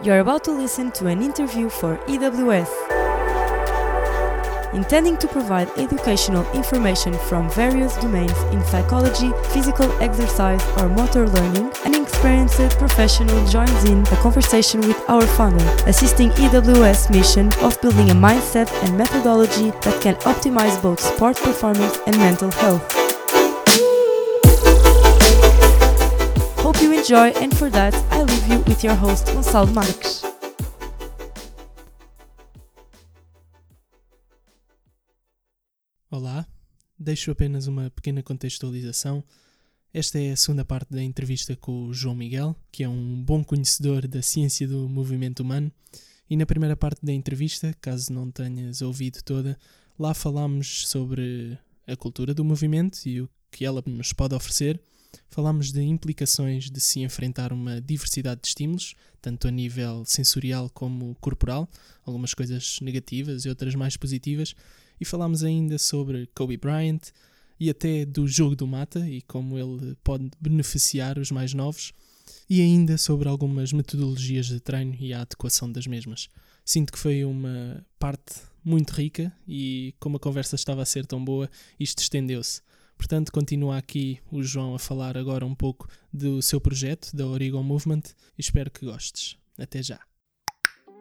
You're about to listen to an interview for EWS. Intending to provide educational information from various domains in psychology, physical exercise, or motor learning, an experienced professional joins in a conversation with our founder, assisting EWS mission of building a mindset and methodology that can optimize both sport performance and mental health. Hope you enjoy, and for that, I leave you with your host, Gonçalo Marques. Olá, deixo apenas uma pequena contextualização. Esta é a segunda parte da entrevista com o João Miguel, que é um bom conhecedor da ciência do movimento humano. E na primeira parte da entrevista, caso não tenhas ouvido toda, lá falámos sobre a cultura do movimento e o que ela nos pode oferecer. Falámos de implicações de se enfrentar uma diversidade de estímulos, tanto a nível sensorial como corporal, algumas coisas negativas e outras mais positivas, e falámos ainda sobre Kobe Bryant e até do jogo do mata e como ele pode beneficiar os mais novos, e ainda sobre algumas metodologias de treino e a adequação das mesmas. Sinto que foi uma parte muito rica e, como a conversa estava a ser tão boa, isto estendeu-se. Portanto, continua aqui o João a falar agora um pouco do seu projeto, da Origo Movement, e espero que gostes. Até já.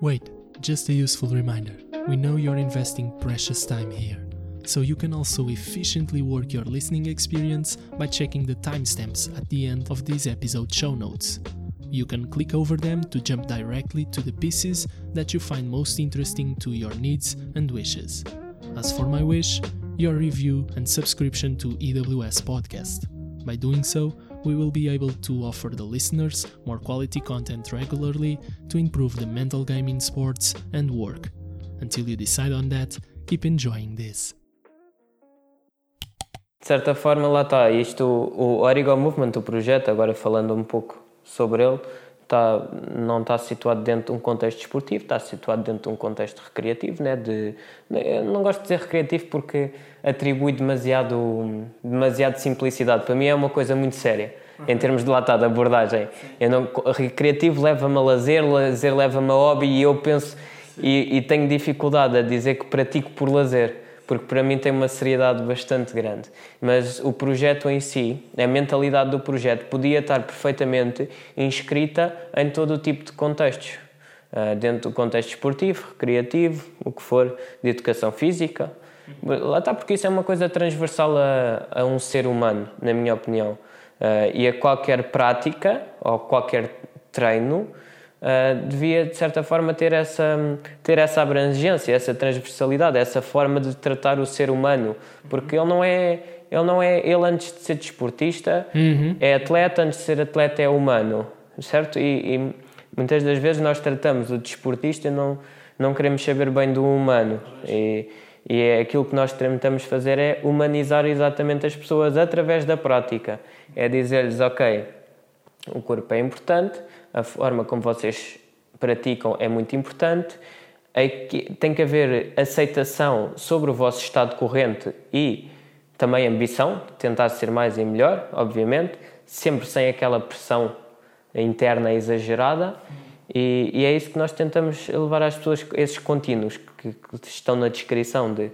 Wait, just a useful reminder. We know you're investing precious time here, so you can also efficiently work your listening experience by checking the timestamps at the end of this episode show notes. You can click over them to jump directly to the pieces that you find most interesting to your needs and wishes. As for my wish, your review and subscription to EWS Podcast. By doing so, we will be able to offer the listeners more quality content regularly to improve the mental game in sports and work. Until you decide on that, keep enjoying this. De certa forma, lá está. Isto, o Origo Movement, o projeto, agora falando um pouco sobre ele, está, não está situado dentro de um contexto esportivo, está situado dentro de um contexto recreativo. Né? De, eu não gosto de dizer recreativo porque atribui demasiado, demasiado simplicidade. Para mim é uma coisa muito séria. Em termos de lá está, de abordagem. Eu não, recreativo leva-me a lazer, lazer leva-me a hobby e eu penso e, e tenho dificuldade a dizer que pratico por lazer porque para mim tem uma seriedade bastante grande. Mas o projeto em si, a mentalidade do projeto, podia estar perfeitamente inscrita em todo o tipo de contextos. Uh, dentro do contexto esportivo, recreativo, o que for, de educação física. Lá está, porque isso é uma coisa transversal a, a um ser humano, na minha opinião. Uh, e a qualquer prática ou qualquer treino Uh, devia, de certa forma, ter essa, ter essa abrangência, essa transversalidade, essa forma de tratar o ser humano, porque ele não é. Ele não é ele antes de ser desportista uhum. é atleta antes de ser atleta é humano certo e, e, muitas das vezes nós tratamos o desportista e não não queremos saber bem do humano e, e é aquilo que nós tentamos fazer é humanizar exatamente as pessoas através da prática é dizer-lhes ok o corpo é importante a forma como vocês praticam é muito importante. Tem que haver aceitação sobre o vosso estado corrente e também ambição, tentar ser mais e melhor, obviamente, sempre sem aquela pressão interna exagerada. E, e, é isso que nós tentamos levar às pessoas, esses contínuos que, que estão na descrição de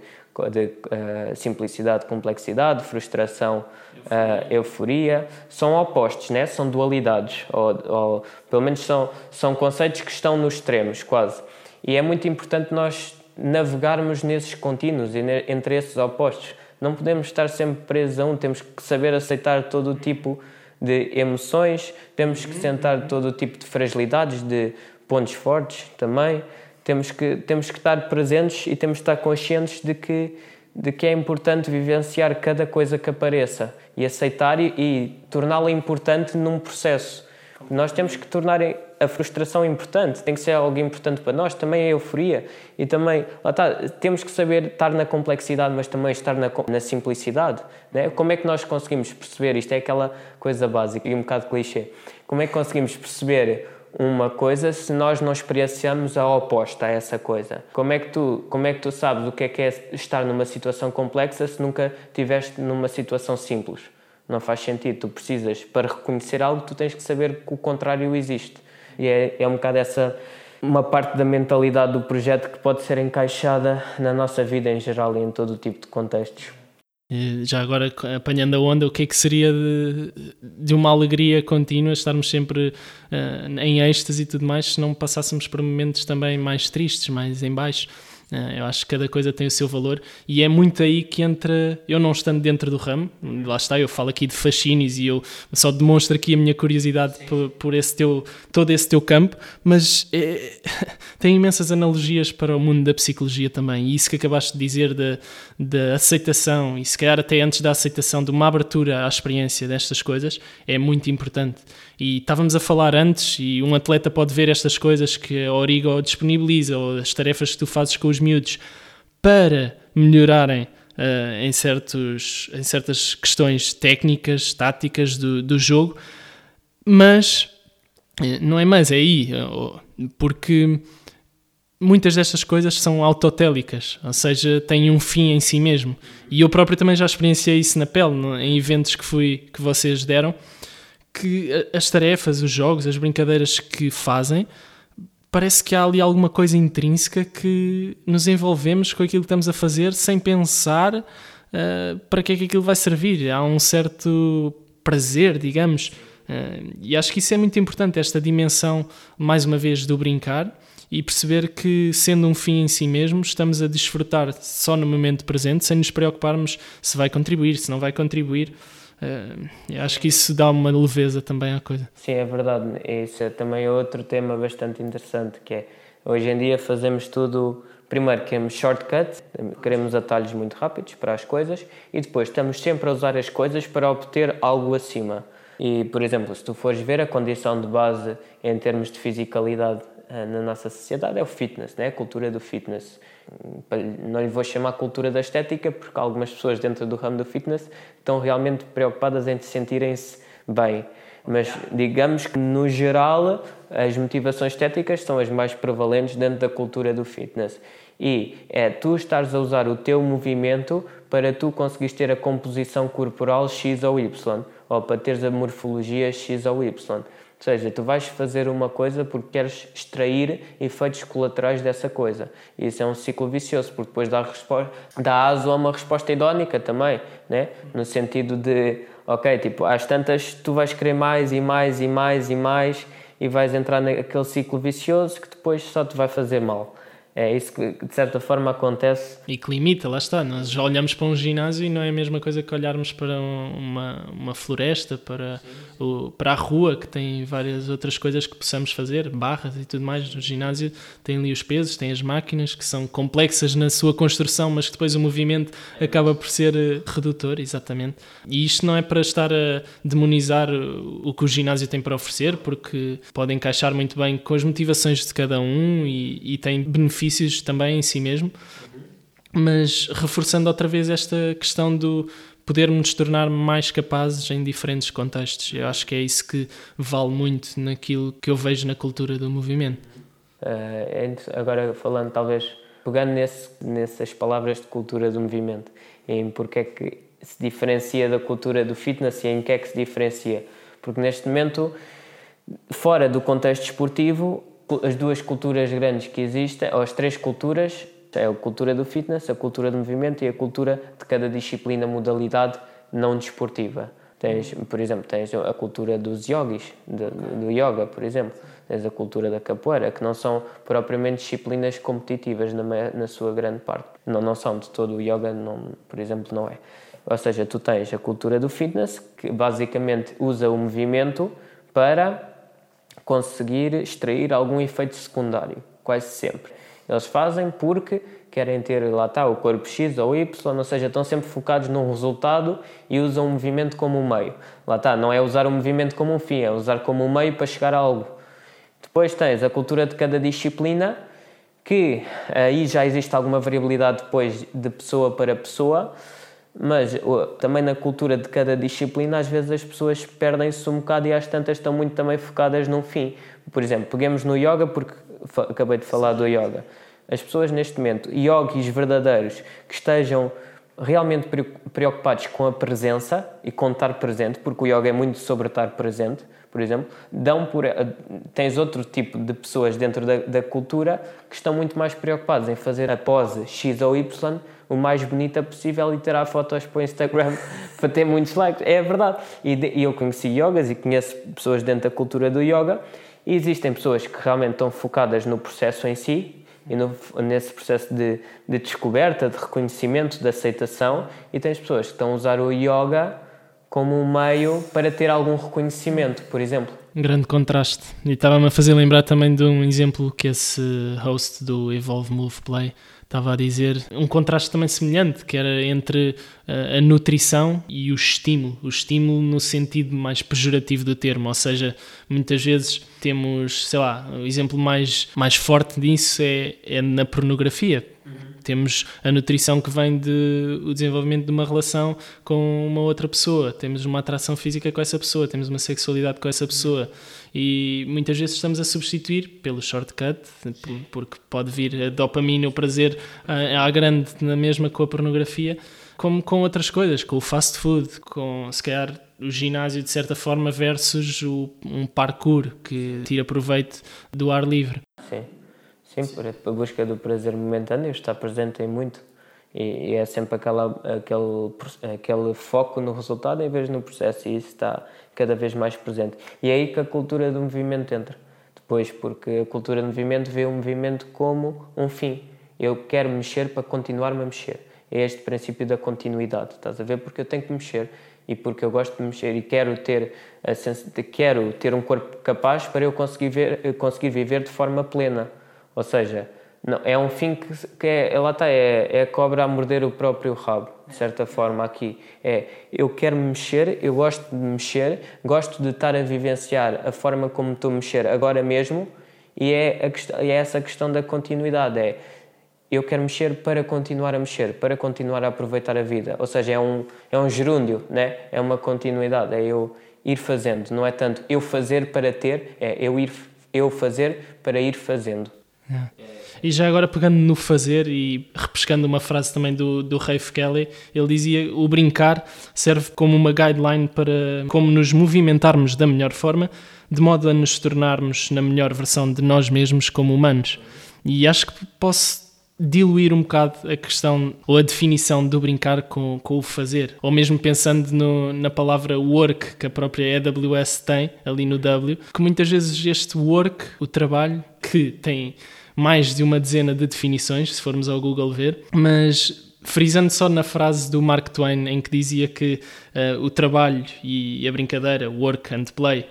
de uh, simplicidade, complexidade, frustração. Uh, euforia, são opostos, né? são dualidades, ou, ou, pelo menos são, são conceitos que estão nos extremos, quase. E é muito importante nós navegarmos nesses contínuos, entre esses opostos. Não podemos estar sempre presos a um, temos que saber aceitar todo o tipo de emoções, temos que sentar todo o tipo de fragilidades, de pontos fortes também temos que, temos que estar presentes e temos que estar conscientes de que, de que é importante vivenciar cada coisa que apareça e aceitar e, e torná-la importante num processo. Nós temos que tornar a frustração importante, tem que ser algo importante para nós, também a euforia e também, lá está, temos que saber estar na complexidade, mas também estar na, na simplicidade. Né? Como é que nós conseguimos perceber? Isto é aquela coisa básica e um bocado clichê. Como é que conseguimos perceber uma coisa se nós não experienciamos a oposta a essa coisa? Como é que tu, como é que tu sabes o que é que é estar numa situação complexa se nunca estiveste numa situação simples? Não faz sentido. Tu precisas, para reconhecer algo, tu tens que saber que o contrário existe. E é, é um bocado essa uma parte da mentalidade do projeto que pode ser encaixada na nossa vida em geral e em todo o tipo de contextos. Já agora, apanhando a onda, o que é que seria de, de uma alegria contínua, estarmos sempre uh, em êxtase e tudo mais, se não passássemos por momentos também mais tristes, mais em baixo? Eh, eu acho que cada coisa tem o seu valor. E é muito aí que entra, eu não estando dentro do ramo, lá está, eu falo aqui de fascínios e eu só demonstro aqui a minha curiosidade por, por, esse teu, todo esse teu campo, mas é, tem imensas analogias para o mundo da psicologia também. E isso que acabaste de dizer da, da aceitação e se calhar até antes da aceitação de uma abertura à experiência destas coisas é muito importante. E estávamos a falar antes, e um atleta pode ver estas coisas que a Origo disponibiliza, ou as tarefas que tu fazes com os miúdos, para melhorarem uh, em, certos, em certas questões técnicas, táticas do, do jogo, mas eh, não é mais, é aí, eh, porque muitas destas coisas são autotélicas, ou seja, têm um fim em si mesmo. E eu próprio também já experienciei isso na pele, em eventos que, fui, que vocês deram, que as tarefas, os jogos, as brincadeiras que fazem, parece que há ali alguma coisa intrínseca que nos envolvemos com aquilo que estamos a fazer sem pensar uh, para que é que aquilo vai servir. Há um certo prazer, digamos. Uh, e acho que isso é muito importante, esta dimensão, mais uma vez, do brincar e perceber que, sendo um fim em si mesmo, estamos a desfrutar só no momento presente, sem nos preocuparmos se vai contribuir, se não vai contribuir. Uh, acho que isso dá uma leveza também à coisa. Sim, é verdade. Isso é também outro tema bastante interessante, que é, hoje em dia fazemos tudo... Primeiro, queremos shortcut, queremos atalhos muito rápidos para as coisas e depois estamos sempre a usar as coisas para obter algo acima. E, por exemplo, se tu fores ver a condição de base em termos de fisicalidade eh, na nossa sociedade é o fitness, né? a cultura do fitness. Não lhe vou chamar cultura da estética, porque algumas pessoas dentro do ramo do fitness estão realmente preocupadas em sentirem-se bem. Mas digamos que, no geral, as motivações estéticas são as mais prevalentes dentro da cultura do fitness. E é tu estares a usar o teu movimento para tu conseguires ter a composição corporal X ou Y, ou para teres a morfologia X ou Y seja, tu vais fazer uma coisa porque queres extrair efeitos colaterais dessa coisa. E isso é um ciclo vicioso, porque depois dá, dá aso a uma resposta hedónica também, né? no sentido de, ok, tipo, às tantas tu vais querer mais e mais e mais e mais e vais entrar naquele ciclo vicioso que depois só te vai fazer mal. É isso que de certa forma acontece. E que limita, lá está. Nós olhamos para um ginásio e não é a mesma coisa que olharmos para uma, uma floresta, para, o, para a rua, que tem várias outras coisas que possamos fazer, barras e tudo mais. No ginásio tem ali os pesos, tem as máquinas que são complexas na sua construção, mas que depois o movimento acaba por ser eh, redutor, exatamente. E isto não é para estar a demonizar o que o ginásio tem para oferecer, porque pode encaixar muito bem com as motivações de cada um e, e tem benefícios benefícios também em si mesmo, mas reforçando outra vez esta questão do podermos tornar mais capazes em diferentes contextos. Eu acho que é isso que vale muito naquilo que eu vejo na cultura do movimento. Uh, agora falando talvez pegando nesse, nessas palavras de cultura do movimento em porque é que se diferencia da cultura do fitness e em que é que se diferencia porque neste momento fora do contexto esportivo as duas culturas grandes que existem, ou as três culturas, é a cultura do fitness, a cultura do movimento e a cultura de cada disciplina, modalidade não desportiva. Tens, por exemplo, tens a cultura dos yogis, do, do yoga, por exemplo. Tens a cultura da capoeira, que não são propriamente disciplinas competitivas na, na sua grande parte. Não, não são de todo o yoga, não, por exemplo, não é. Ou seja, tu tens a cultura do fitness, que basicamente usa o movimento para conseguir extrair algum efeito secundário, quase sempre. Eles fazem porque querem ter, lá está, o corpo X ou Y, ou seja, estão sempre focados num resultado e usam o movimento como um meio. Lá está, não é usar o movimento como um fim, é usar como um meio para chegar a algo. Depois tens a cultura de cada disciplina, que aí já existe alguma variabilidade depois de pessoa para pessoa, mas também na cultura de cada disciplina, às vezes as pessoas perdem-se um bocado e às tantas estão muito também focadas num fim. Por exemplo, peguemos no yoga, porque acabei de falar do yoga. As pessoas neste momento, yogis verdadeiros, que estejam realmente preocupados com a presença e com estar presente, porque o yoga é muito sobre estar presente. por exemplo, dão por. Tens outro tipo de pessoas dentro da, da cultura que estão muito mais preocupadas em fazer a pose X ou Y o mais bonita possível e tirar fotos para o Instagram para ter muitos likes. É verdade. E, de, eu conheci yogas e conheço pessoas dentro da cultura do yoga e existem pessoas que realmente estão focadas no processo em si e no, nesse processo de, de descoberta, de reconhecimento, de aceitação, e tens pessoas que estão a usar o yoga como um meio para ter algum reconhecimento, por exemplo. Um grande contraste. E estava-me a fazer lembrar também de um exemplo que esse host do Evolve Move Play estava a dizer, um contraste também semelhante, que era entre a, eh, a nutrição e o estímulo. O estímulo no sentido mais pejorativo do termo, ou seja, muitas vezes temos, sei lá, o exemplo mais, mais forte disso é, é na pornografia. Uhum. Temos a nutrição que vem do de, desenvolvimento de uma relação com uma outra pessoa, temos uma atração física com essa pessoa, temos uma sexualidade com essa pessoa. E muitas vezes estamos a substituir pelo shortcut, porque pode vir a dopamina, o prazer à grande na mesma com a pornografia, como com outras coisas, com o fast food, com se calhar o ginásio de certa forma versus o, um parkour que tira proveito do ar livre. Sim, sim, a busca do prazer momentâneo está presente em muito e, e é sempre aquela, aquele, aquele foco no resultado em vez no processo e isso está cada vez mais presente. E é aí que a cultura do movimento entra. Depois, porque a cultura do movimento vê o movimento como um fim. Eu quero mexer para continuar-me a mexer. É este princípio da continuidade. Estás a ver? Porque eu tenho que mexer e porque eu gosto de mexer e quero ter quero ter um corpo capaz para eu conseguir ver, conseguir viver de forma plena. Ou seja, não, é um fim que, que é, lá está, é, é a cobra a morder o próprio rabo, de certa forma, aqui. É, eu quero me mexer, eu gosto de mexer, gosto de estar a vivenciar a forma como estou a mexer agora mesmo, e é, a, é essa questão da continuidade, é eu quero mexer para continuar a mexer, para continuar a aproveitar a vida. Ou seja, é um, é um gerúndio, né? é uma continuidade, é eu ir fazendo, não é tanto eu fazer para ter, é eu ir eu fazer para ir fazendo. É. E já agora pegando no fazer e repescando uma frase também do, do Rafe Kelly, ele dizia o brincar serve como uma guideline para como nos movimentarmos da melhor forma, de modo a nos tornarmos na melhor versão de nós mesmos como humanos. E acho que posso diluir um bocado a questão ou a definição do brincar com, com o fazer, ou mesmo pensando no, na palavra work que a própria AWS tem ali no W, que muitas vezes este work, o trabalho, que tem mais de uma dezena de definições, se formos ao Google ver, mas frisando só na frase do Mark Twain em que dizia que uh, o trabalho e a brincadeira, work and play,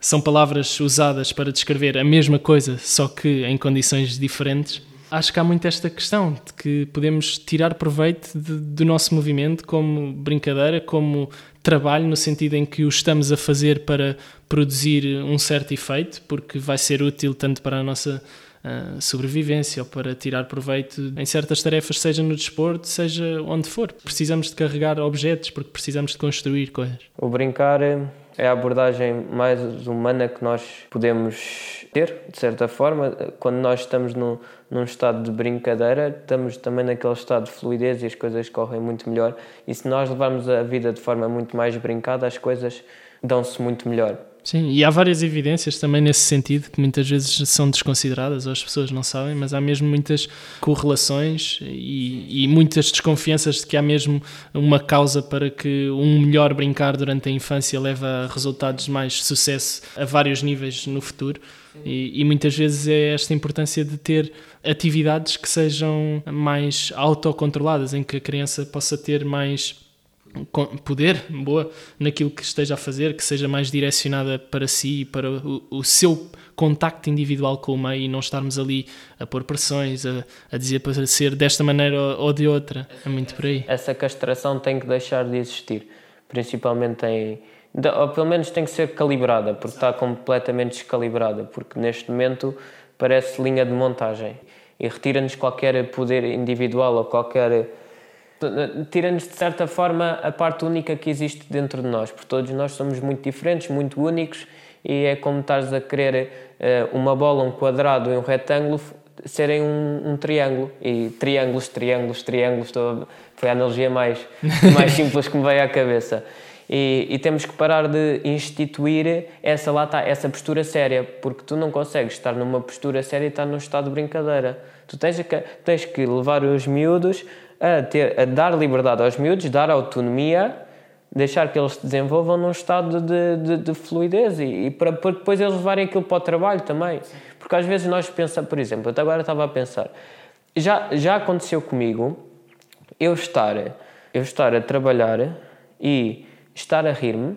são palavras usadas para descrever a mesma coisa, só que em condições diferentes. Acho que há muito esta questão de que podemos tirar proveito de, do nosso movimento como brincadeira, como trabalho, no sentido em que o estamos a fazer para produzir um certo efeito, porque vai ser útil tanto para a nossa sobrevivência ou para tirar proveito em certas tarefas, seja no desporto, seja onde for. Precisamos de carregar objetos porque precisamos de construir coisas. O brincar é a abordagem mais humana que nós podemos ter, de certa forma. Quando nós estamos num, num estado de brincadeira, estamos também naquele estado de fluidez e as coisas correm muito melhor. E se nós levarmos a vida de forma muito mais brincada, as coisas dão-se muito melhor. Sim, e há várias evidências também nesse sentido que muitas vezes são desconsideradas ou as pessoas não sabem, mas há mesmo muitas correlações e, e muitas desconfianças de que há mesmo uma causa para que um melhor brincar durante a infância leve a resultados de mais sucesso a vários níveis no futuro. E, e, muitas vezes é esta importância de ter atividades que sejam mais autocontroladas, em que a criança possa ter mais poder, boa, naquilo que esteja a fazer, que seja mais direcionada para si, para o, o seu contacto individual com o meio e não estarmos ali a pôr pressões, a, a dizer para ser desta maneira ou, de outra. É muito por aí. Essa castração tem que deixar de existir, principalmente em. Ou pelo menos tem que ser calibrada, porque está completamente descalibrada, porque neste momento parece linha de montagem e retira-nos qualquer poder individual ou qualquer tira-nos de certa forma a parte única que existe dentro de nós, porque todos nós somos muito diferentes, muito únicos e é como estás a querer uh, uma bola, um quadrado e um retângulo serem um, um, triângulo e triângulos, triângulos, triângulos, todo, foi a analogia mais, mais simples que me veio à cabeça. E, e, temos que parar de instituir essa lá está, essa postura séria, porque tu não consegues estar numa postura séria e estar num estado de brincadeira. Tu tens que, tens que levar os miúdos a, ter, a dar liberdade aos miúdos, dar autonomia, deixar que eles se desenvolvam num estado de, de, de fluidez e, e para, para, depois eles levarem aquilo para o trabalho também. Porque às vezes nós pensamos, por exemplo, até agora estava a pensar, já, já aconteceu comigo eu estar, eu estar a trabalhar e estar a rir-me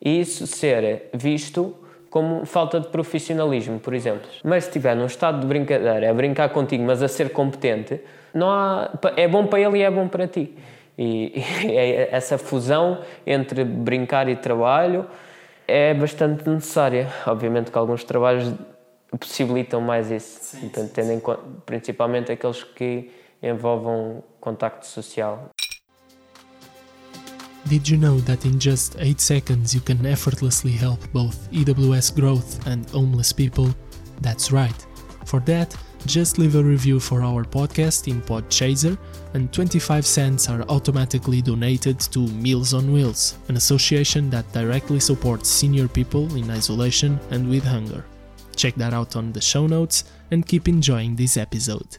e isso ser visto como falta de profissionalismo, por exemplo. Mas se estiver num estado de brincadeira, a brincar contigo, mas a ser competente, não há, é bom para ele e é bom para ti. E, e é essa fusão entre brincar e trabalho é bastante necessária. Obviamente que alguns trabalhos possibilitam mais isso, sim, Portanto, tendo em conta, principalmente aqueles que envolvam contacto social. Did you know that in just 8 seconds you can effortlessly help both EWS growth and homeless people? That's right. For that, just leave a review for our podcast in Podchaser, and 25 cents are automatically donated to Meals on Wheels, an association that directly supports senior people in isolation and with hunger. Check that out on the show notes and keep enjoying this episode.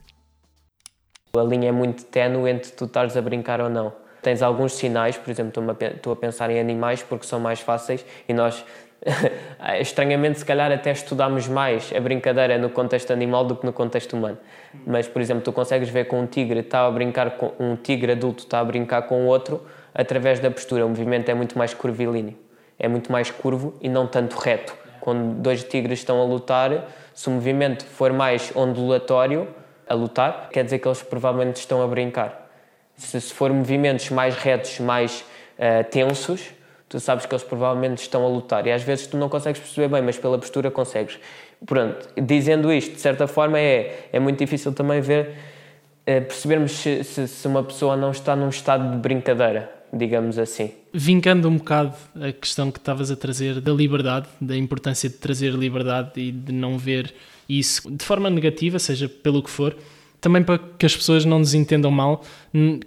A linha é muito ténue entre tu estares a brincar ou não. Tens alguns sinais, por exemplo, estou a pensar em animais porque são mais fáceis e nós, estranhamente, se calhar até estudamos mais a brincadeira no contexto animal do que no contexto humano. Mas, por exemplo, tu consegues ver com um tigre está a brincar com um tigre adulto está a brincar com outro através da postura. O movimento é muito mais curvilíneo, é muito mais curvo e não tanto reto. Quando dois tigres estão a lutar, se o movimento for mais ondulatório, a lutar, quer dizer que eles provavelmente estão a brincar. Se, se for movimentos mais retos, mais uh, tensos, tu sabes que eles provavelmente estão a lutar. E às vezes tu não consegues perceber bem, mas pela postura consegues. Pronto, dizendo isto, de certa forma, é, é muito difícil também ver, uh, percebermos se, se, se uma pessoa não está num estado de brincadeira digamos assim. Vincando um bocado a questão que estavas a trazer da liberdade, da importância de trazer liberdade e de não ver isso de forma negativa, seja pelo que for, também para que as pessoas não nos entendam mal,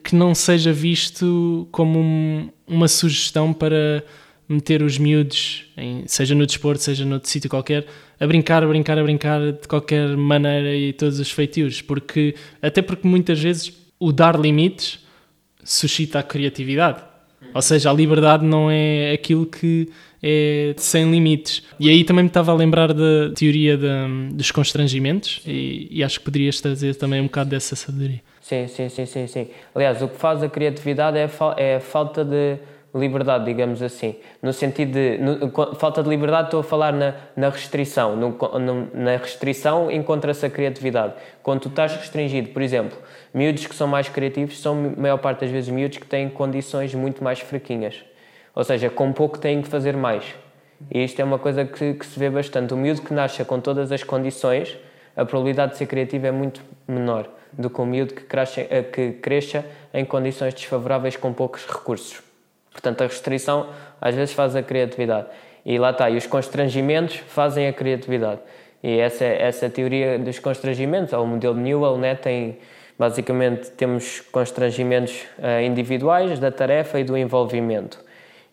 que não seja visto como um, uma sugestão para meter os miúdos, em, seja no desporto, seja noutro sítio qualquer, a brincar, a brincar, a brincar de qualquer maneira e todos os feitios, porque até porque muitas vezes o dar limites suscita a criatividade. Ou seja, a liberdade não é aquilo que é sem limites. E aí também me estava a lembrar da teoria de, dos constrangimentos e, e, acho que poderias trazer também um bocado dessa sabedoria. Sim, sim, sim, sim, sim. Aliás, o que faz a criatividade é a, fa é a falta de liberdade, digamos assim. No sentido de. No, falta de liberdade, estou a falar na, na restrição. No, no, na restrição encontra-se a criatividade. Quando tu estás restringido, por exemplo, miúdos que são mais criativos são, a maior parte das vezes, miúdos que têm condições muito mais fraquinhas. Ou seja, com pouco têm que fazer mais. E isto é uma coisa que, que se vê bastante. O miúdo que nasce com todas as condições, a probabilidade de ser criativo é muito menor do que o miúdo que, cresce, eh, que cresça em condições desfavoráveis com poucos recursos. Portanto, a restrição às vezes faz a criatividade. E lá está, e os constrangimentos fazem a criatividade. E essa, essa teoria dos constrangimentos, ou o modelo Newell, né, tem, basicamente temos constrangimentos uh, individuais da tarefa e do envolvimento.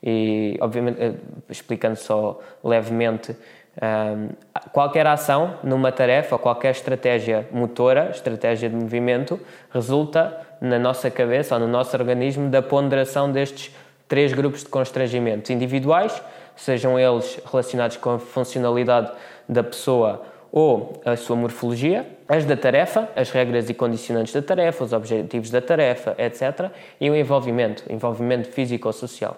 E, obviamente, uh, explicando só levemente, eh, qualquer ação numa tarefa, qualquer estratégia motora, estratégia de movimento, resulta na nossa cabeça ou no nosso organismo da ponderação destes três grupos de constrangimentos individuais, sejam eles relacionados com a funcionalidade da pessoa ou a sua morfologia, as da tarefa, as regras e condicionantes da tarefa, os objetivos da tarefa, etc. E o envolvimento, envolvimento físico-social.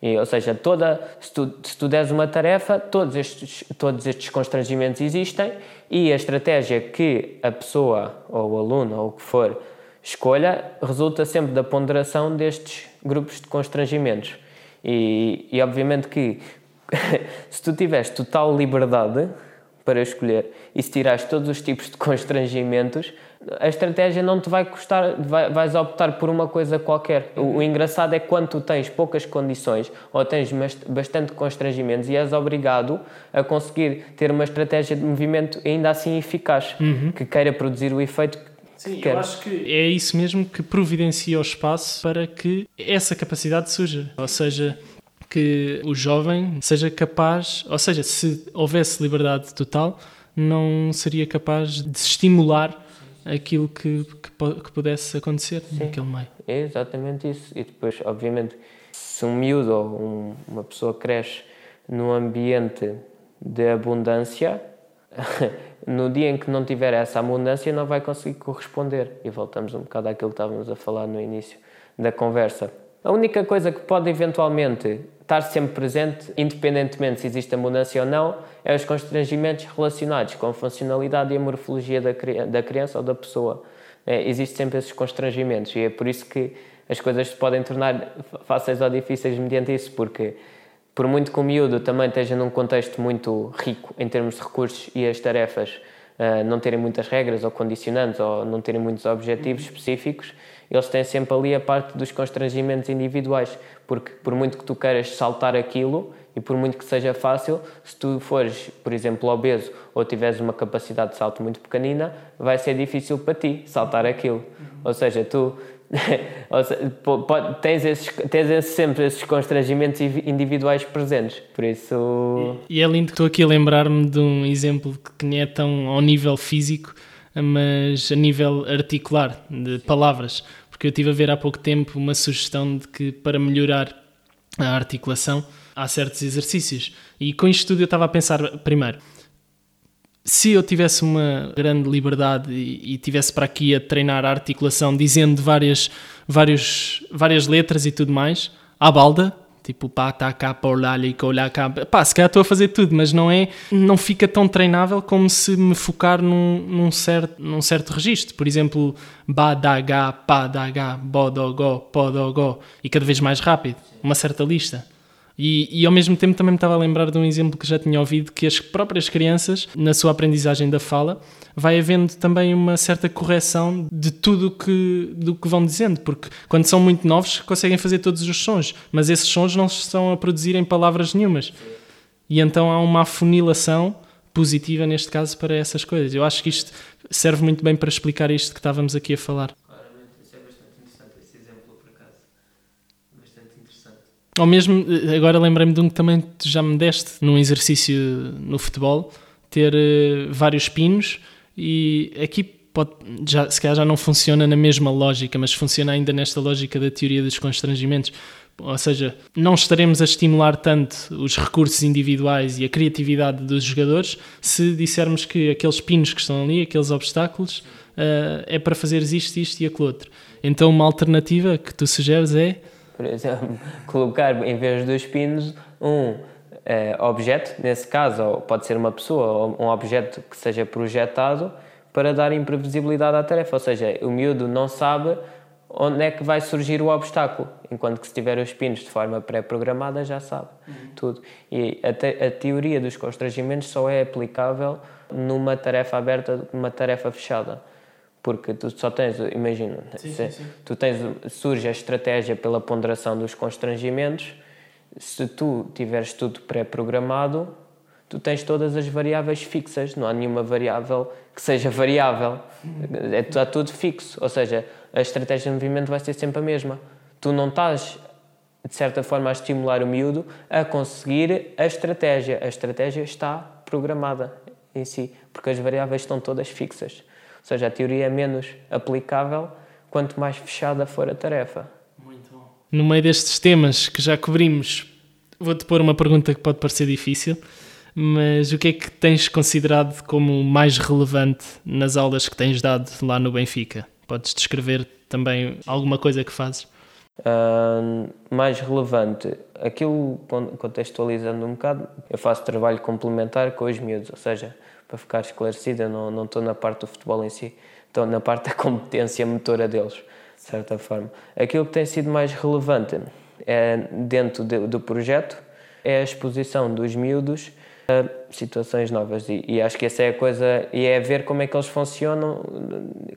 ou seja, toda, se, tu, se tu deres uma tarefa, todos estes, todos estes constrangimentos existem e a estratégia que a pessoa, ou o aluno, ou o que for, escolha, resulta sempre da ponderação destes grupos de constrangimentos. E, e obviamente que se tu tiveres total liberdade para escolher e se tirares todos os tipos de constrangimentos, a estratégia não te vai custar, vai, vais optar por uma coisa qualquer. O, o, engraçado é que quando tu tens poucas condições ou tens bastante constrangimentos e és obrigado a conseguir ter uma estratégia de movimento ainda assim eficaz, uhum. que queira produzir o efeito Sim, eu acho que é isso mesmo que providencia o espaço para que essa capacidade surja. Ou seja, que o jovem seja capaz, ou seja, se houvesse liberdade total, não seria capaz de estimular aquilo que, que, que pudesse acontecer Sim. naquele meio. É exatamente isso. E depois, obviamente, se um miúdo ou um, uma pessoa cresce num ambiente de abundância, no dia em que não tiver essa abundância, não vai conseguir corresponder. E voltamos um bocado àquilo que estávamos a falar no início da conversa. A única coisa que pode eventualmente estar sempre presente, independentemente se existe abundância ou não, é os constrangimentos relacionados com a funcionalidade e a morfologia da, da criança ou da pessoa. É, Existem sempre esses constrangimentos e é por isso que as coisas se podem tornar fáceis ou difíceis mediante isso, porque por muito que o miúdo também esteja num contexto muito rico em termos de recursos e as tarefas uh, não terem muitas regras ou condicionantes ou não terem muitos objetivos uhum. específicos, eles têm sempre ali a parte dos constrangimentos individuais, porque por muito que tu queiras saltar aquilo e por muito que seja fácil, se tu fores, por exemplo, obeso ou tiveres uma capacidade de salto muito pequenina, vai ser difícil para ti saltar aquilo. Uhum. Ou seja, tu seja, tens, esses, tens esses, sempre esses constrangimentos individuais presentes, por isso... E, e é lindo que estou aqui a lembrar-me de um exemplo que nem é tão ao nível físico, mas a nível articular, de palavras, porque eu estive a ver há pouco tempo uma sugestão de que para melhorar a articulação há certos exercícios. E com isto tudo eu estava a pensar, primeiro, se eu tivesse uma grande liberdade e, e tivesse para aqui a treinar a articulação dizendo várias, várias, várias letras e tudo mais, à balda, tipo pá, tá cá, por lá, ali, lá, cá, pá, se calhar estou a fazer tudo, mas não é, não fica tão treinável como se me focar num, num, certo, num certo registro. Por exemplo, ba, da, ga, pá, da, ga, bo, do, go, po, do, go, e cada vez mais rápido, uma certa lista. E, e, ao mesmo tempo também me estava a lembrar de um exemplo que já tinha ouvido, que as próprias crianças, na sua aprendizagem da fala, vai havendo também uma certa correção de tudo que, do que vão dizendo, porque quando são muito novos conseguem fazer todos os sons, mas esses sons não se estão a produzir em palavras nenhumas. E então há uma afunilação positiva neste caso para essas coisas. Eu acho que isto serve muito bem para explicar isto que estávamos aqui a falar. Ou mesmo, eh, agora lembrei-me de um que também já me deste num exercício no futebol, ter uh, vários pinos e aqui pode, já, se calhar já não funciona na mesma lógica, mas funciona ainda nesta lógica da teoria dos constrangimentos. Ou seja, não estaremos a estimular tanto os recursos individuais e a criatividade dos jogadores se dissermos que aqueles pinos que estão ali, aqueles obstáculos, uh, é para fazeres isto, isto e aquilo outro. Então, uma alternativa que tu sugeres é por exemplo, colocar em vez dos pinos um eh, objeto, nesse caso pode ser uma pessoa ou um objeto que seja projetado para dar imprevisibilidade à tarefa, ou seja, o miúdo não sabe onde é que vai surgir o obstáculo, enquanto que se tiver os pinos de forma pré-programada já sabe uhum. tudo. E a, te a teoria dos constrangimentos só é aplicável numa tarefa aberta, numa tarefa fechada porque tu só tens, imagina, sim, se, sim, tu tens, surge a estratégia pela ponderação dos constrangimentos, se tu tiveres tudo pré-programado, tu tens todas as variáveis fixas, não há nenhuma variável que seja variável, é, está tudo fixo, ou seja, a estratégia de movimento vai ser sempre a mesma. Tu não estás, de certa forma, a estimular o miúdo a conseguir a estratégia, a estratégia está programada em si, porque as variáveis estão todas fixas seja, a teoria é menos aplicável quanto mais fechada for a tarefa. Muito bom. No meio destes temas que já cobrimos, vou-te pôr uma pergunta que pode parecer difícil, mas o que é que tens considerado como mais relevante nas aulas que tens dado lá no Benfica? Podes descrever também alguma coisa que fazes? Uh, mais relevante, aquilo contextualizando um bocado, eu faço trabalho complementar com os miúdos, ou seja, para ficar esclarecida, não, não estou na parte do futebol em si, estou na parte da competência motora deles, de certa forma. Aquilo que tem sido mais relevante é, dentro de, do projeto é a exposição dos miúdos a situações novas e, e, acho que essa é a coisa e é ver como é que eles funcionam,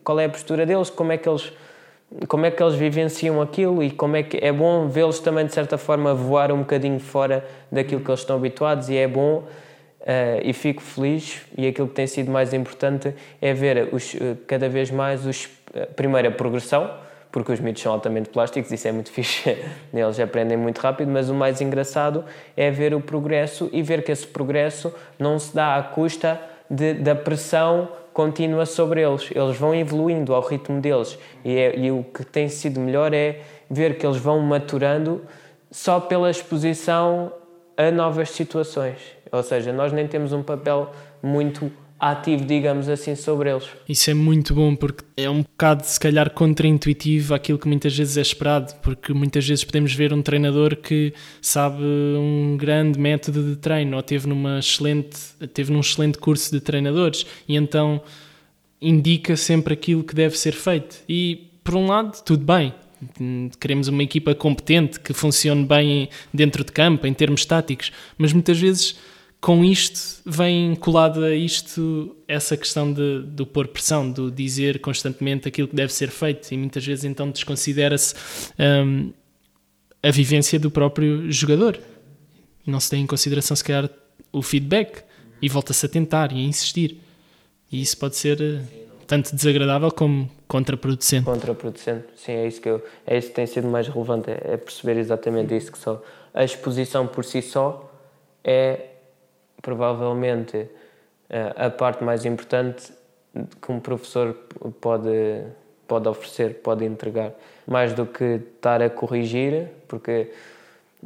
qual é a postura deles, como é que eles como é que eles vivenciam aquilo e como é que é bom vê-los também de certa forma voar um bocadinho fora daquilo que eles estão habituados e é bom Uh, e fico feliz e aquilo que tem sido mais importante é ver os, uh, cada vez mais os, uh, primeiro a progressão porque os miúdos são altamente plásticos, isso é muito fixe, eles aprendem muito rápido, mas o mais engraçado é ver o progresso e ver que esse progresso não se dá à custa de, da pressão contínua sobre eles. Eles vão evoluindo ao ritmo deles e, é, e o que tem sido melhor é ver que eles vão maturando só pela exposição a novas situações. Ou seja, nós nem temos um papel muito ativo, digamos assim, sobre eles. Isso é muito bom porque é um bocado, se calhar, contra-intuitivo aquilo que muitas vezes é esperado, porque muitas vezes podemos ver um treinador que sabe um grande método de treino ou teve, numa excelente, teve num excelente curso de treinadores e então indica sempre aquilo que deve ser feito. E, por um lado, tudo bem, queremos uma equipa competente que funcione bem dentro de campo, em termos táticos, mas muitas vezes com isto vem colada a isto essa questão de, do pôr pressão, do dizer constantemente aquilo que deve ser feito e muitas vezes então desconsidera-se um, a vivência do próprio jogador. Não se tem em consideração se calhar o feedback e volta-se a tentar e a insistir. E isso pode ser eh, tanto desagradável como contraproducente. Contraproducente, sim, é isso que, eu, é isso que tem sido mais relevante, é, é perceber exatamente isso que só a exposição por si só é provavelmente eh, a parte mais importante que um professor pode, pode oferecer, pode entregar, mais do que estar a corrigir, porque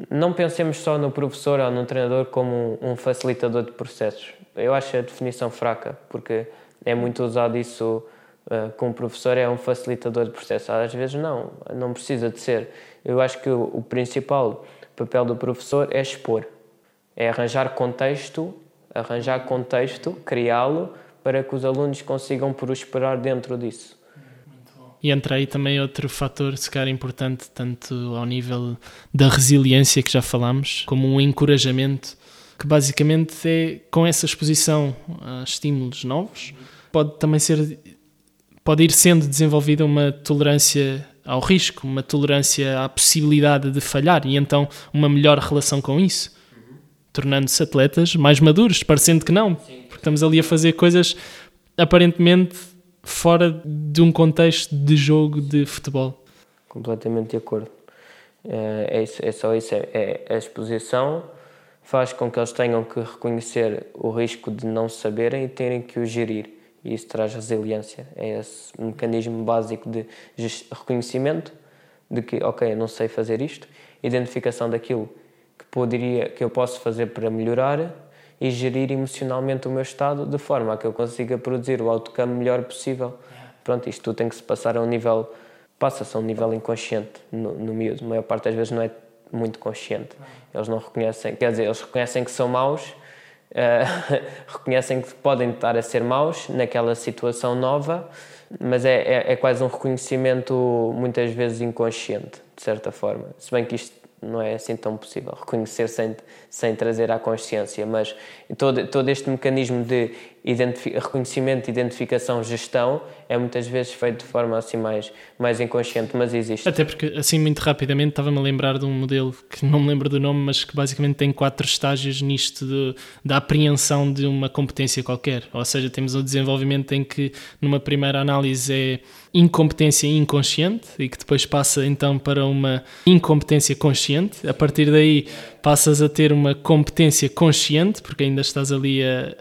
não pensemos só no professor ou no treinador como um facilitador de processos. Eu acho a definição fraca, porque é muito usado isso uh, com o professor, é um facilitador de processos. Às vezes não, não precisa de ser. Eu acho que o, o principal papel do professor é expor é arranjar contexto, arranjar contexto, criá-lo para que os alunos consigam prosperar dentro disso. E entra aí também outro fator, se calhar importante, tanto ao nível da resiliência que já falámos, como um encorajamento, que basicamente é com essa exposição a estímulos novos, pode também ser, pode ir sendo desenvolvida uma tolerância ao risco, uma tolerância à possibilidade de falhar e então uma melhor relação com isso tornando-se atletas mais maduros, parecendo que não, porque estamos ali a fazer coisas aparentemente fora de um contexto de jogo de futebol. Completamente de acordo. É, é, isso, é só isso. É, é, a exposição faz com que eles tenham que reconhecer o risco de não saberem e terem que o gerir. E isso traz resiliência. É esse mecanismo básico de reconhecimento de que, ok, eu não sei fazer isto, identificação daquilo poderia, que eu posso fazer para melhorar e gerir emocionalmente o meu estado de forma a que eu consiga produzir o outcome melhor possível. Pronto, isto tudo tem que se passar a um nível, passa-se a um nível inconsciente no, no miúdo. A maior parte das vezes não é muito consciente. Eles não reconhecem, quer dizer, eles reconhecem que são maus, uh, reconhecem que podem estar a ser maus naquela situação nova, mas é, é, é quase um reconhecimento muitas vezes inconsciente, de certa forma. Se bem que isto não é assim tão possível reconhecer sem, sem trazer à consciência, mas todo, todo este mecanismo de reconhecimento, identificação, gestão é muitas vezes feito de forma assim mais, mais inconsciente, mas existe. Até porque, assim, muito rapidamente, estava-me a lembrar de um modelo que não me lembro do nome, mas que basicamente tem quatro estágios nisto de, da apreensão de uma competência qualquer. Ou seja, temos o desenvolvimento em que, numa primeira análise, é incompetência inconsciente e que depois passa então para uma incompetência consciente. A partir daí passas a ter uma competência consciente, porque ainda estás ali a,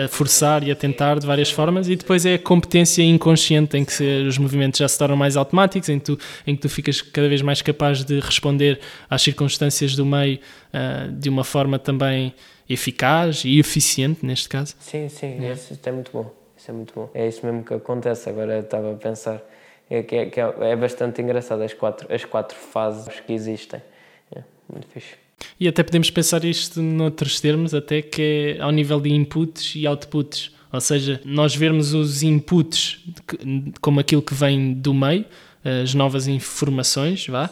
a, a, forçar e a tentar de várias formas, e depois é a competência inconsciente, em que os movimentos já se tornam mais automáticos, em que tu, em que tu ficas cada vez mais capaz de responder às circunstâncias do meio uh, de uma forma também eficaz e eficiente, neste caso. Sim, sim, é. isso é muito bom. Isso é muito bom. É isso mesmo que acontece. Agora estava a pensar é que é, que é, é bastante engraçado as quatro, as quatro fases que existem. É muito fixe. E até podemos pensar isto noutros termos, até que é ao nível de inputs e outputs. Ou seja, nós vermos os inputs como aquilo que vem do meio, as novas informações, vá,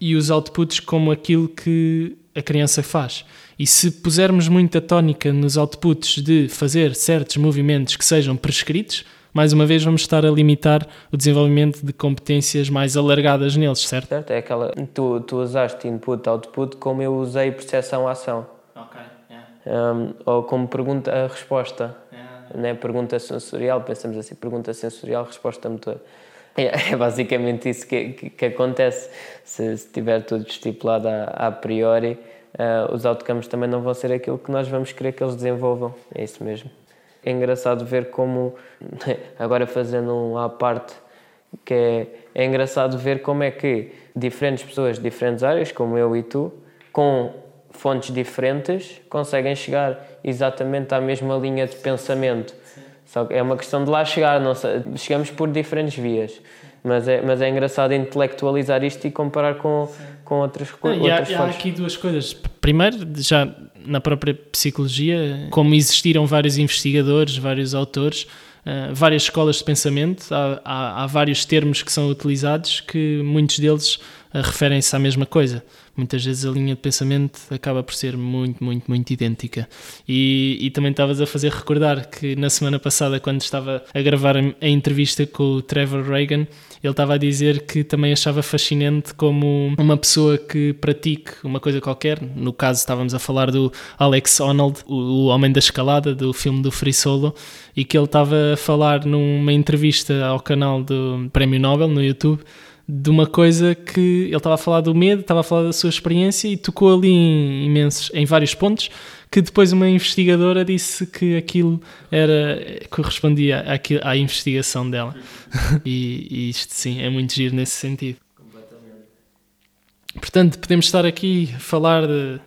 e os outputs como aquilo que a criança faz. E se pusermos muita tónica nos outputs de fazer certos movimentos que sejam prescritos, mais uma vez vamos estar a limitar o desenvolvimento de competências mais alargadas neles, certo? Certo, é aquela. Tu, tu usaste input-output como eu usei percepção-ação. Ok, yeah. um, ou como pergunta-resposta. Yeah. Né? Pergunta sensorial, pensamos assim, pergunta sensorial, resposta motor. É, é basicamente isso que, que, que acontece. Se, se, tiver tudo estipulado a, a priori, uh, os outcomes também não vão ser aquilo que nós vamos querer que eles desenvolvam. É isso mesmo. É engraçado ver como, agora fazendo um à parte, que é, é engraçado ver como é que diferentes pessoas de diferentes áreas, como eu e tu, com fontes diferentes, conseguem chegar exatamente à mesma linha de pensamento. Só que é uma questão de lá chegar, não sei, chegamos por diferentes vias. Mas é, mas é engraçado intelectualizar isto e comparar com, com outras, com outras há, fontes. Há aqui duas coisas. Primeiro, já na própria psicologia, como existiram vários investigadores, vários autores, uh, várias escolas de pensamento, há, há, há, vários termos que são utilizados que muitos deles referem-se à mesma coisa muitas vezes a linha de pensamento acaba por ser muito, muito, muito idêntica. E, e também estavas a fazer recordar que na semana passada, quando estava a gravar a entrevista com o Trevor Reagan, ele estava a dizer que também achava fascinante como uma pessoa que pratique uma coisa qualquer, no caso estávamos a falar do Alex Honnold, o, homem da escalada do filme do Free Solo, e que ele estava a falar numa entrevista ao canal do Prémio Nobel no YouTube de uma coisa que ele estava a falar do medo, estava a falar da sua experiência e tocou ali em imensos, em vários pontos que depois uma investigadora disse que aquilo era correspondia àquilo, à investigação dela. e, e, isto sim é muito giro nesse sentido. Portanto, podemos estar aqui a falar de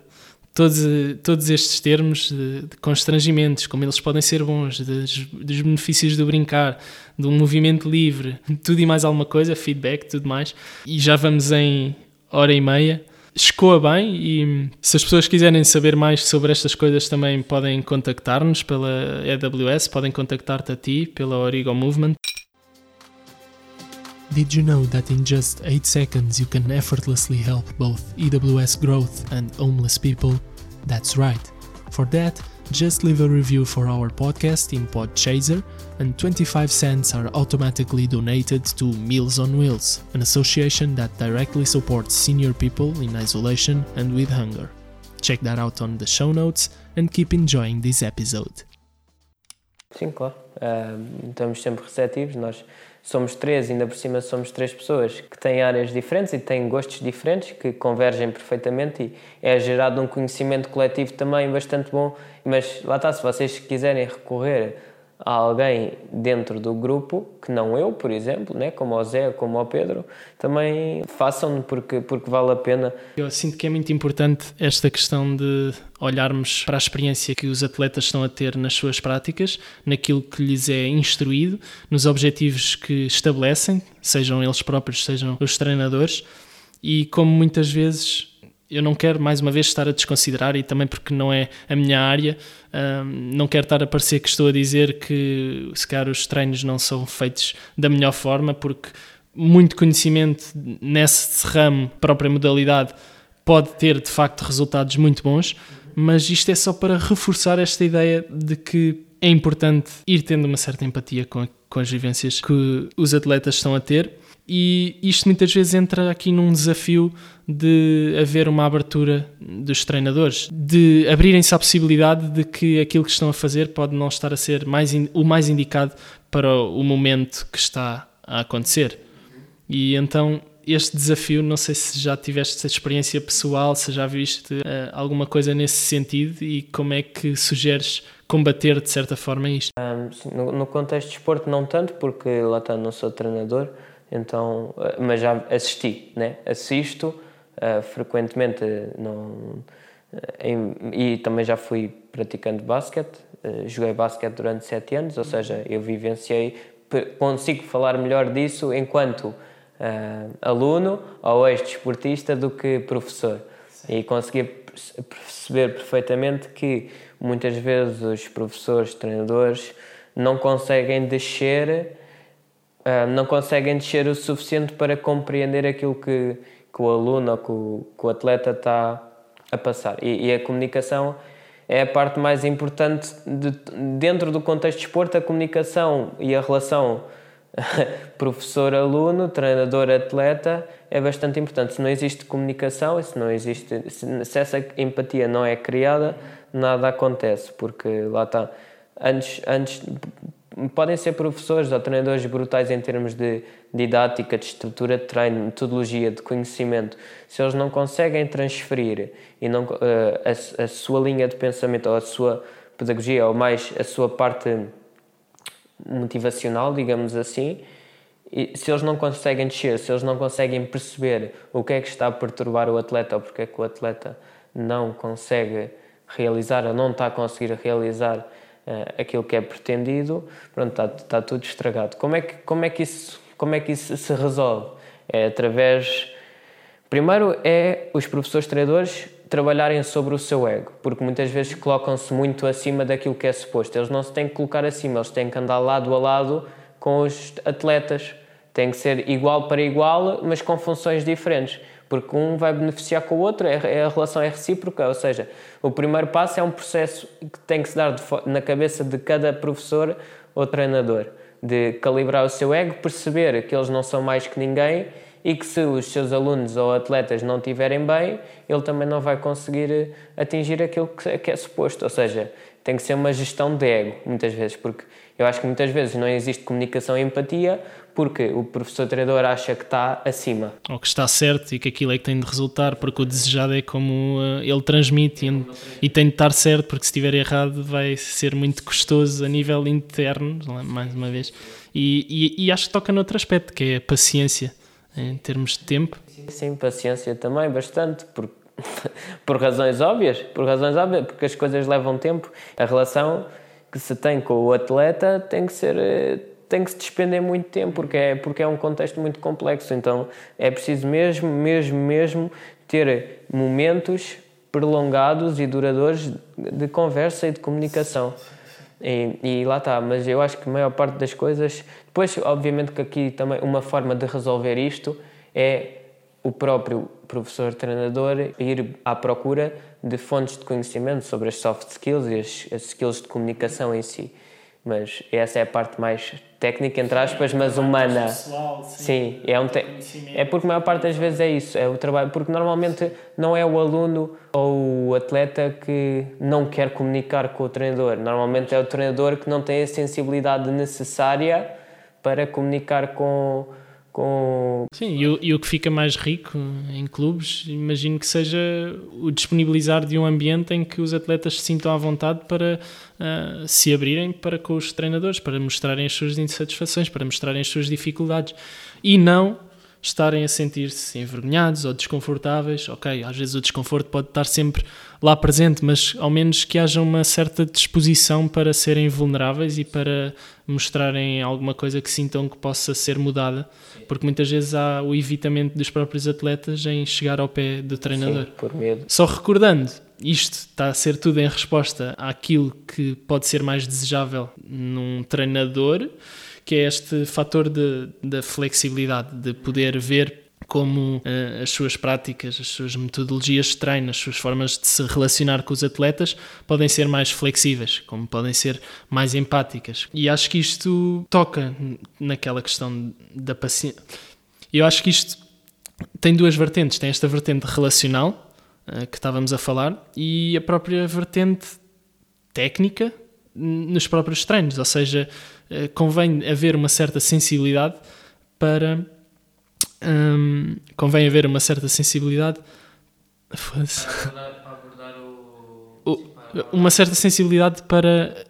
todos, todos estes termos de, de constrangimentos, como eles podem ser bons, dos, dos benefícios do brincar, do movimento livre, tudo e mais alguma coisa, feedback, tudo mais. E já vamos em hora e meia. Escoa bem e se as pessoas quiserem saber mais sobre estas coisas também podem contactar-nos pela AWS, podem contactar-te a ti pela Origo Movement. Did you know that in just 8 seconds you can effortlessly help both EWS growth and homeless people? That's right. For that, just leave a review for our podcast in Podchaser, and 25 cents are automatically donated to Meals on Wheels, an association that directly supports senior people in isolation and with hunger. Check that out on the show notes and keep enjoying this episode. Sim, claro. Uh, estamos sempre receptivos. Nós somos três, ainda por cima somos três pessoas que têm áreas diferentes e têm gostos diferentes que convergem perfeitamente e é gerado um conhecimento coletivo também bastante bom. Mas lá está, se vocês quiserem recorrer a alguém dentro do grupo, que não eu, por exemplo, né? como o Zé, como o Pedro, também façam porque, porque vale a pena. Eu sinto que é muito importante esta questão de olharmos para a experiência que os atletas estão a ter nas suas práticas, naquilo que lhes é instruído, nos objetivos que estabelecem, sejam eles próprios, sejam os treinadores, e como muitas vezes eu não quero mais uma vez estar a desconsiderar e também porque não é a minha área, um, não quero estar a parecer que estou a dizer que se calhar os treinos não são feitos da melhor forma, porque muito conhecimento nesse ramo, própria modalidade, pode ter de facto resultados muito bons, mas isto é só para reforçar esta ideia de que é importante ir tendo uma certa empatia com, com as vivências que os atletas estão a ter e isto muitas vezes entra aqui num desafio de haver uma abertura dos treinadores, de abrirem-se à possibilidade de que aquilo que estão a fazer pode não estar a ser mais o mais indicado para o momento que está a acontecer. E então este desafio, não sei se já tiveste essa experiência pessoal, se já viste uh, alguma coisa nesse sentido e como é que sugeres combater de certa forma isto? Um, no, no, contexto de esporte não tanto, porque lá está, não sou treinador, então, uh, mas já assisti, né? assisto uh, frequentemente não, em, e também já fui praticando basquete, joguei basquete durante sete anos, ou seja, eu vivenciei, consigo falar melhor disso enquanto uh, aluno ou ex-desportista do que professor. Sim. E consegui perceber perfeitamente que muitas vezes os professores, treinadores, não conseguem descer, uh, não conseguem descer o suficiente para compreender aquilo que, que o aluno ou que o, que o atleta está a passar. E, e, a comunicação é a parte mais importante de, dentro do contexto de esporte, a comunicação e a relação professor-aluno, treinador-atleta, é bastante importante. Se não existe comunicação, se não existe, se essa empatia não é criada, nada acontece, porque lá está. Antes, antes podem ser professores ou treinadores brutais em termos de didática, de estrutura de treino, metodologia, de conhecimento, se eles não conseguem transferir e não, uh, a, a, sua linha de pensamento ou a sua pedagogia ou mais a sua parte motivacional, digamos assim, e se eles não conseguem descer, se eles não conseguem perceber o que é que está a perturbar o atleta ou porque é que o atleta não consegue realizar ou não está a conseguir realizar uh, aquilo que é pretendido, pronto, está, está tudo estragado. Como é que, como é que isso como é que isso se resolve? É através. Primeiro é os professores treinadores trabalharem sobre o seu ego, porque muitas vezes colocam-se muito acima daquilo que é suposto. Eles não se têm que colocar acima, eles têm que andar lado a lado com os atletas. Tem que ser igual para igual, mas com funções diferentes, porque um vai beneficiar com o outro, é, é a relação é recíproca, ou seja, o primeiro passo é um processo que tem que se dar na cabeça de cada professor ou treinador de calibrar o seu ego, perceber que eles não são mais que ninguém e que se os seus alunos ou atletas não estiverem bem, ele também não vai conseguir eh, atingir aquilo que é, que é suposto. Ou seja, tem que ser uma gestão de ego, muitas vezes, porque eu acho que muitas vezes não existe comunicação e empatia porque o professor treinador acha que está acima. Ou que está certo e que aquilo é que tem de resultar, porque o desejado é como uh, ele transmite e, e, tem de estar certo, porque se estiver errado vai ser muito custoso a nível interno, mais uma vez. E, e, e acho que toca noutro aspecto, que é a paciência, em termos de tempo. Sim, paciência também, bastante, porque por razões óbvias, por razões óbvias, porque as coisas levam tempo. A relação que se tem com o atleta tem que ser eh, tem que se despender muito tempo porque é porque é um contexto muito complexo. Então é preciso mesmo, mesmo, mesmo ter momentos prolongados e duradouros de conversa e de comunicação. E, e, lá está, mas eu acho que a maior parte das coisas. Depois, obviamente, que aqui também uma forma de resolver isto é o próprio professor-treinador ir à procura de fontes de conhecimento sobre as soft skills e as, as skills de comunicação em si. Mas essa é a parte mais técnica, entre aspas, mas humana. Pessoal, sim. sim, é, um te... é porque a maior parte das vezes é isso, é o trabalho. Porque normalmente não é o aluno ou o atleta que não quer comunicar com o treinador. Normalmente é o treinador que não tem a sensibilidade necessária para comunicar com com... Sim, e o, e o que fica mais rico em clubes, imagino que seja o disponibilizar de um ambiente em que os atletas se sintam à vontade para uh, se abrirem para com os treinadores, para mostrarem as suas insatisfações, para mostrarem as suas dificuldades e não estarem a sentir-se envergonhados ou desconfortáveis. Ok, às vezes o desconforto pode estar sempre lá presente, mas ao menos que haja uma certa disposição para serem vulneráveis e para mostrarem alguma coisa que sintam que possa ser mudada, porque muitas vezes há o evitamento dos próprios atletas em chegar ao pé do treinador. Sim, por medo. Só recordando, isto está a ser tudo em resposta àquilo que pode ser mais desejável num treinador que é este fator da flexibilidade, de poder ver como uh, as suas práticas, as suas metodologias de treino, as suas formas de se relacionar com os atletas podem ser mais flexíveis, como podem ser mais empáticas. E acho que isto toca naquela questão da paciência. Eu acho que isto tem duas vertentes. Tem esta vertente relacional, que estávamos a falar, e a própria vertente técnica nos próprios treinos, ou seja, eh, convém haver uma certa sensibilidade para. Um, convém haver uma certa sensibilidade. Para abordar, o... uma certa sensibilidade para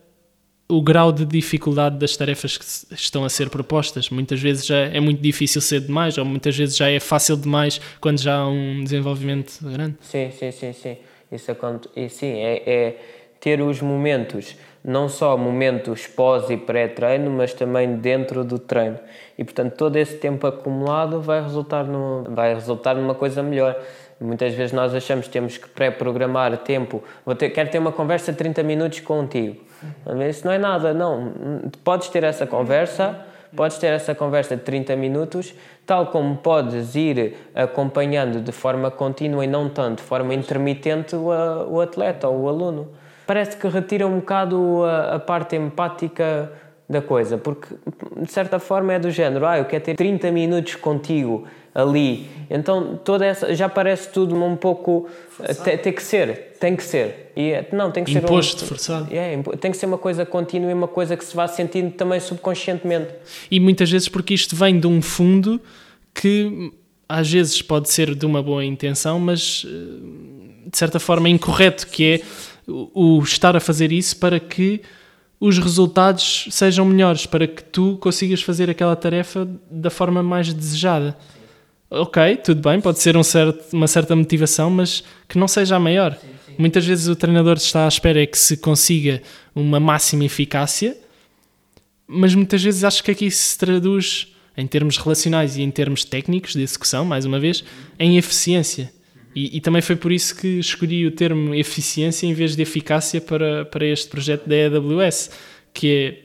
o grau de dificuldade das tarefas que estão a ser propostas. Muitas vezes já é muito difícil ser demais, ou muitas vezes já é fácil demais quando já há um desenvolvimento grande. Sim, sim, sim, sim. Isso, e, sim, é, é ter os momentos não só momentos pós e pré-treino, mas também dentro do treino. E portanto, todo esse tempo acumulado vai resultar, no, vai resultar numa coisa melhor. Muitas vezes nós achamos que temos que pré-programar tempo. Vou ter, quero ter uma conversa de 30 minutos contigo. Isso não é nada, não. Podes ter essa conversa, podes ter essa conversa de 30 minutos, tal como podes ir acompanhando de forma contínua e não tanto de forma intermitente o, o atleta ou o aluno parece que retira um bocado a, a parte empática da coisa, porque de certa forma é do género, ah, eu quero ter 30 minutos contigo ali, então toda essa já parece tudo um pouco tem, tem que ser, tem que ser. E é, não tem que imposto, ser um, forçado, é, tem que ser uma coisa contínua e uma coisa que se vá sentindo também subconscientemente. E muitas vezes porque isto vem de um fundo que às vezes pode ser de uma boa intenção, mas eh, de certa forma incorreto, que é o estar a fazer isso para que os resultados sejam melhores, para que tu consigas fazer aquela tarefa da forma mais desejada. Ok, tudo bem, pode ser um certo, uma certa motivação, mas que não seja a maior. Sim, sim. Muitas vezes o treinador está à espera é que se consiga uma máxima eficácia, mas muitas vezes acho que aqui se traduz em termos relacionais e em termos técnicos de execução, mais uma vez, em eficiência. E, e, também foi por isso que escolhi o termo eficiência em vez de eficácia para, para este projeto da AWS, que é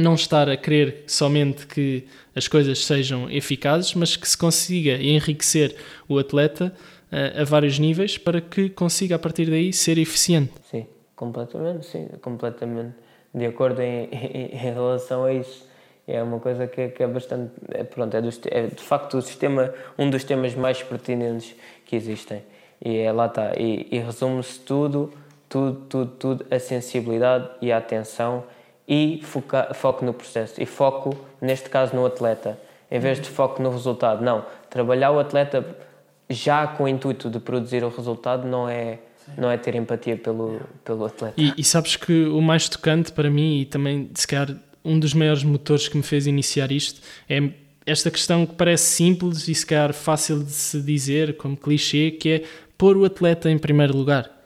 não estar a querer somente que as coisas sejam eficazes, mas que se consiga enriquecer o atleta a, eh, a vários níveis para que consiga a partir daí ser eficiente. Sim, completamente, sim, completamente de acordo em, em, em relação a isso é uma coisa que, que é bastante é, pronto é, do, é, de facto o sistema um dos temas mais pertinentes que existem e é, lá está e, e resume-se tudo tudo tudo tudo a sensibilidade e a atenção e foca, foco no processo e foco neste caso no atleta em vez de foco no resultado não trabalhar o atleta já com o intuito de produzir o resultado não é não é ter empatia pelo, pelo atleta. E, e, sabes que o mais tocante para mim, e também se calhar um dos maiores motores que me fez iniciar isto é esta questão que parece simples e se calhar fácil de se dizer, como clichê, que é pôr o atleta em primeiro lugar.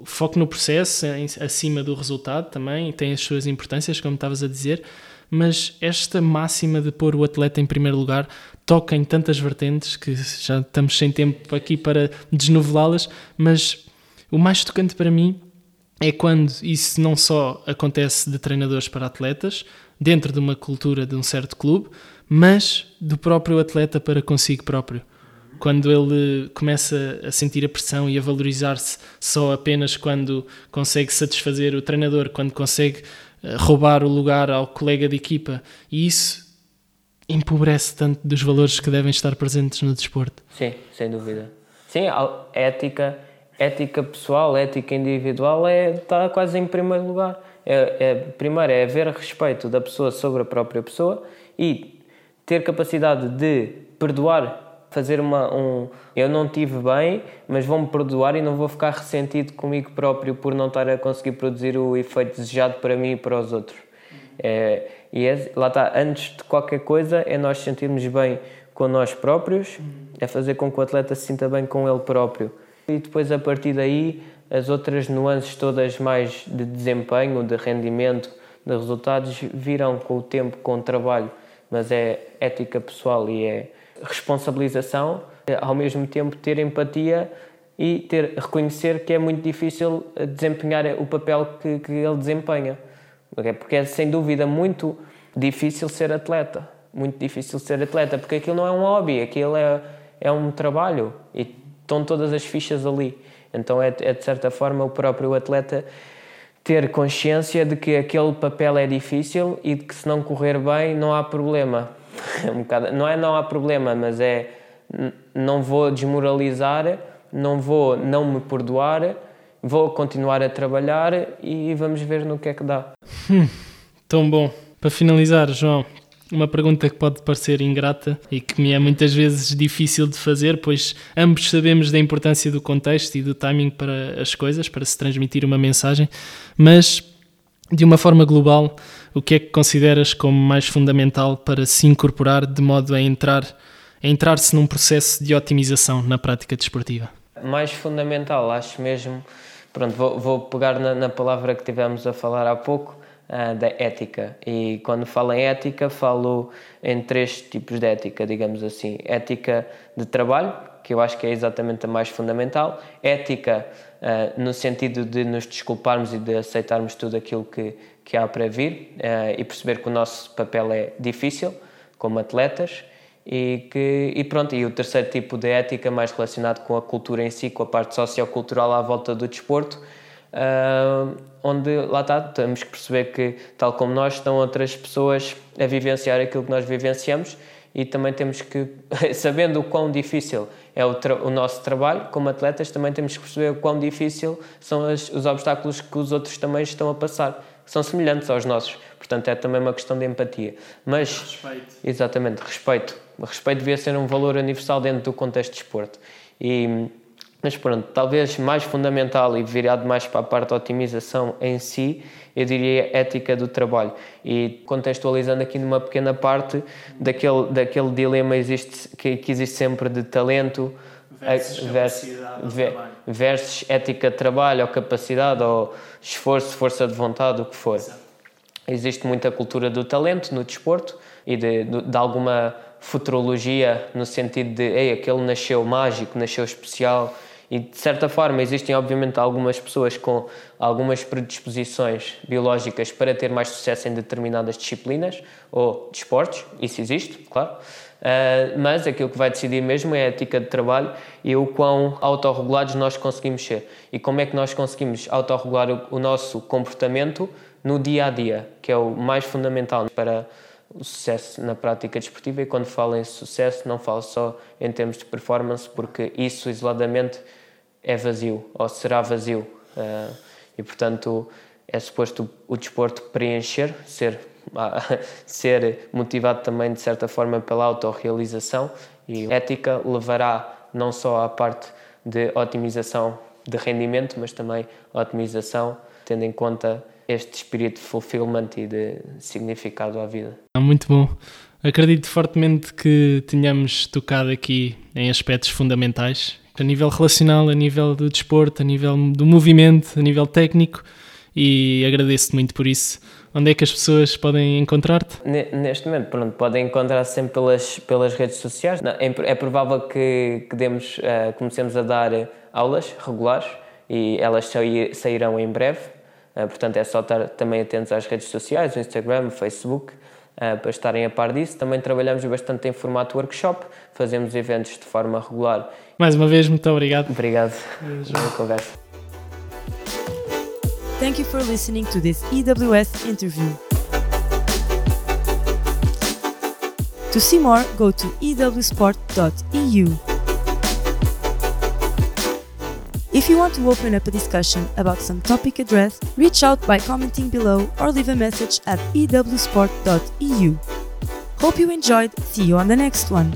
O foco no processo, acima do resultado também, tem as suas importâncias, como estavas a dizer, mas esta máxima de pôr o atleta em primeiro lugar toca em tantas vertentes que já estamos sem tempo aqui para desnovelá-las, mas o mais tocante para mim é quando isso não só acontece de treinadores para atletas, dentro de uma cultura de um certo clube, mas do próprio atleta para consigo próprio. Quando ele começa a sentir a pressão e a valorizar-se só apenas quando consegue satisfazer o treinador, quando consegue eh, roubar o lugar ao colega de equipa, e isso empobrece tanto dos valores que devem estar presentes no desporto. Sim, sem dúvida. Sim, ética ética pessoal, ética individual é, está quase em primeiro lugar. É, é, primeiro é haver respeito da pessoa sobre a própria pessoa e ter capacidade de perdoar, fazer uma, um eu não tive bem, mas vou-me perdoar e não vou ficar ressentido comigo próprio por não estar a conseguir produzir o efeito desejado para mim e para os outros. É, e é, lá está, antes de qualquer coisa, é nós sentirmos bem com nós próprios, é fazer com que o atleta se sinta bem com ele próprio e depois a partir daí as outras nuances todas mais de desempenho, de rendimento, de resultados virão com o tempo, com o trabalho, mas é ética pessoal e é responsabilização, é, ao mesmo tempo ter empatia e ter reconhecer que é muito difícil desempenhar o papel que, que ele desempenha. Porque é sem dúvida muito difícil ser atleta, muito difícil ser atleta, porque aquilo não é um hobby, aquilo é, é um trabalho e estão todas as fichas ali. Então é, é de certa forma o próprio atleta ter consciência de que aquele papel é difícil e de que se não correr bem não há problema. É um bocado, não é não há problema, mas é não vou desmoralizar, não vou não me perdoar, vou continuar a trabalhar e vamos ver no que é que dá. Hum, tão bom. Para finalizar, João, uma pergunta que pode parecer ingrata e que me é muitas vezes difícil de fazer, pois ambos sabemos da importância do contexto e do timing para as coisas, para se transmitir uma mensagem, mas de uma forma global, o que é que consideras como mais fundamental para se incorporar de modo a entrar a entrar-se num processo de otimização na prática desportiva? Mais fundamental, acho mesmo. Pronto, vou, vou pegar na, na palavra que tivemos a falar há pouco, uh, da ética. E quando falo em ética, falo em três tipos de ética, digamos assim: ética de trabalho, que eu acho que é exatamente a mais fundamental, ética uh, no sentido de nos desculparmos e de aceitarmos tudo aquilo que, que há para vir uh, e perceber que o nosso papel é difícil, como atletas. E, que, e pronto, e o terceiro tipo de ética mais relacionado com a cultura em si, com a parte sociocultural à volta do desporto, uh, onde lá está, temos que perceber que, tal como nós, estão outras pessoas a vivenciar aquilo que nós vivenciamos e também temos que, sabendo o quão difícil é o, o, nosso trabalho, como atletas, também temos que perceber o quão difícil são as, os obstáculos que os outros também estão a passar, são semelhantes aos nossos. Portanto, é também uma questão de empatia. Mas, respeito. Exatamente, respeito. Respeito devia ser um valor universal dentro do contexto de esporte. E mas pronto, talvez mais fundamental e virado mais para a parte da otimização em si, eu diria ética do trabalho. E contextualizando aqui numa pequena parte daquele, daquele dilema existe, que, que existe sempre de talento versus, versus, versus, ética de trabalho ou capacidade ou esforço, força de vontade, o que for. Exato. Existe muita cultura do talento no desporto e de, de, de alguma futurologia no sentido de Ei, aquele nasceu mágico, nasceu especial e de certa forma existem obviamente algumas pessoas com algumas predisposições biológicas para ter mais sucesso em determinadas disciplinas ou desportos, isso existe, claro. Uh, mas aquilo que vai decidir mesmo é a ética de trabalho e o quão autorregulados nós conseguimos ser. E como é que nós conseguimos autorregular o, o nosso comportamento no dia a dia, que é o mais fundamental para o sucesso na prática desportiva. E quando falo em sucesso, não falo só em termos de performance, porque isso isoladamente é vazio ou será vazio. Uh, e portanto é suposto o, desporto preencher, ser, ser motivado também de certa forma pela autorrealização e ética levará não só à parte de otimização de rendimento, mas também otimização tendo em conta este espírito de fulfillment e de significado à vida. Ah, muito bom. Acredito fortemente que tenhamos tocado aqui em aspectos fundamentais a nível relacional, a nível do desporto, a nível do movimento, a nível técnico e agradeço-te muito por isso. Onde é que as pessoas podem encontrar-te? Neste momento, pronto, podem encontrar -se sempre pelas, pelas redes sociais. É, provável que, que demos, uh, comecemos a dar aulas regulares e elas sairão em breve. Uh, portanto, é só estar também atentos às redes sociais, o Instagram, o Facebook, uh, para estarem a par disso. Também trabalhamos bastante em formato workshop, fazemos eventos de forma regular mais uma vez, muito obrigado. Obrigado pela conversa. Thank you for listening to this EWS interview. To see more, go to ewsport.eu. If you want to open up a discussion about some topic addressed, reach out by commenting below or leave a message at ewsport.eu. Hope you enjoyed. See you on the next one.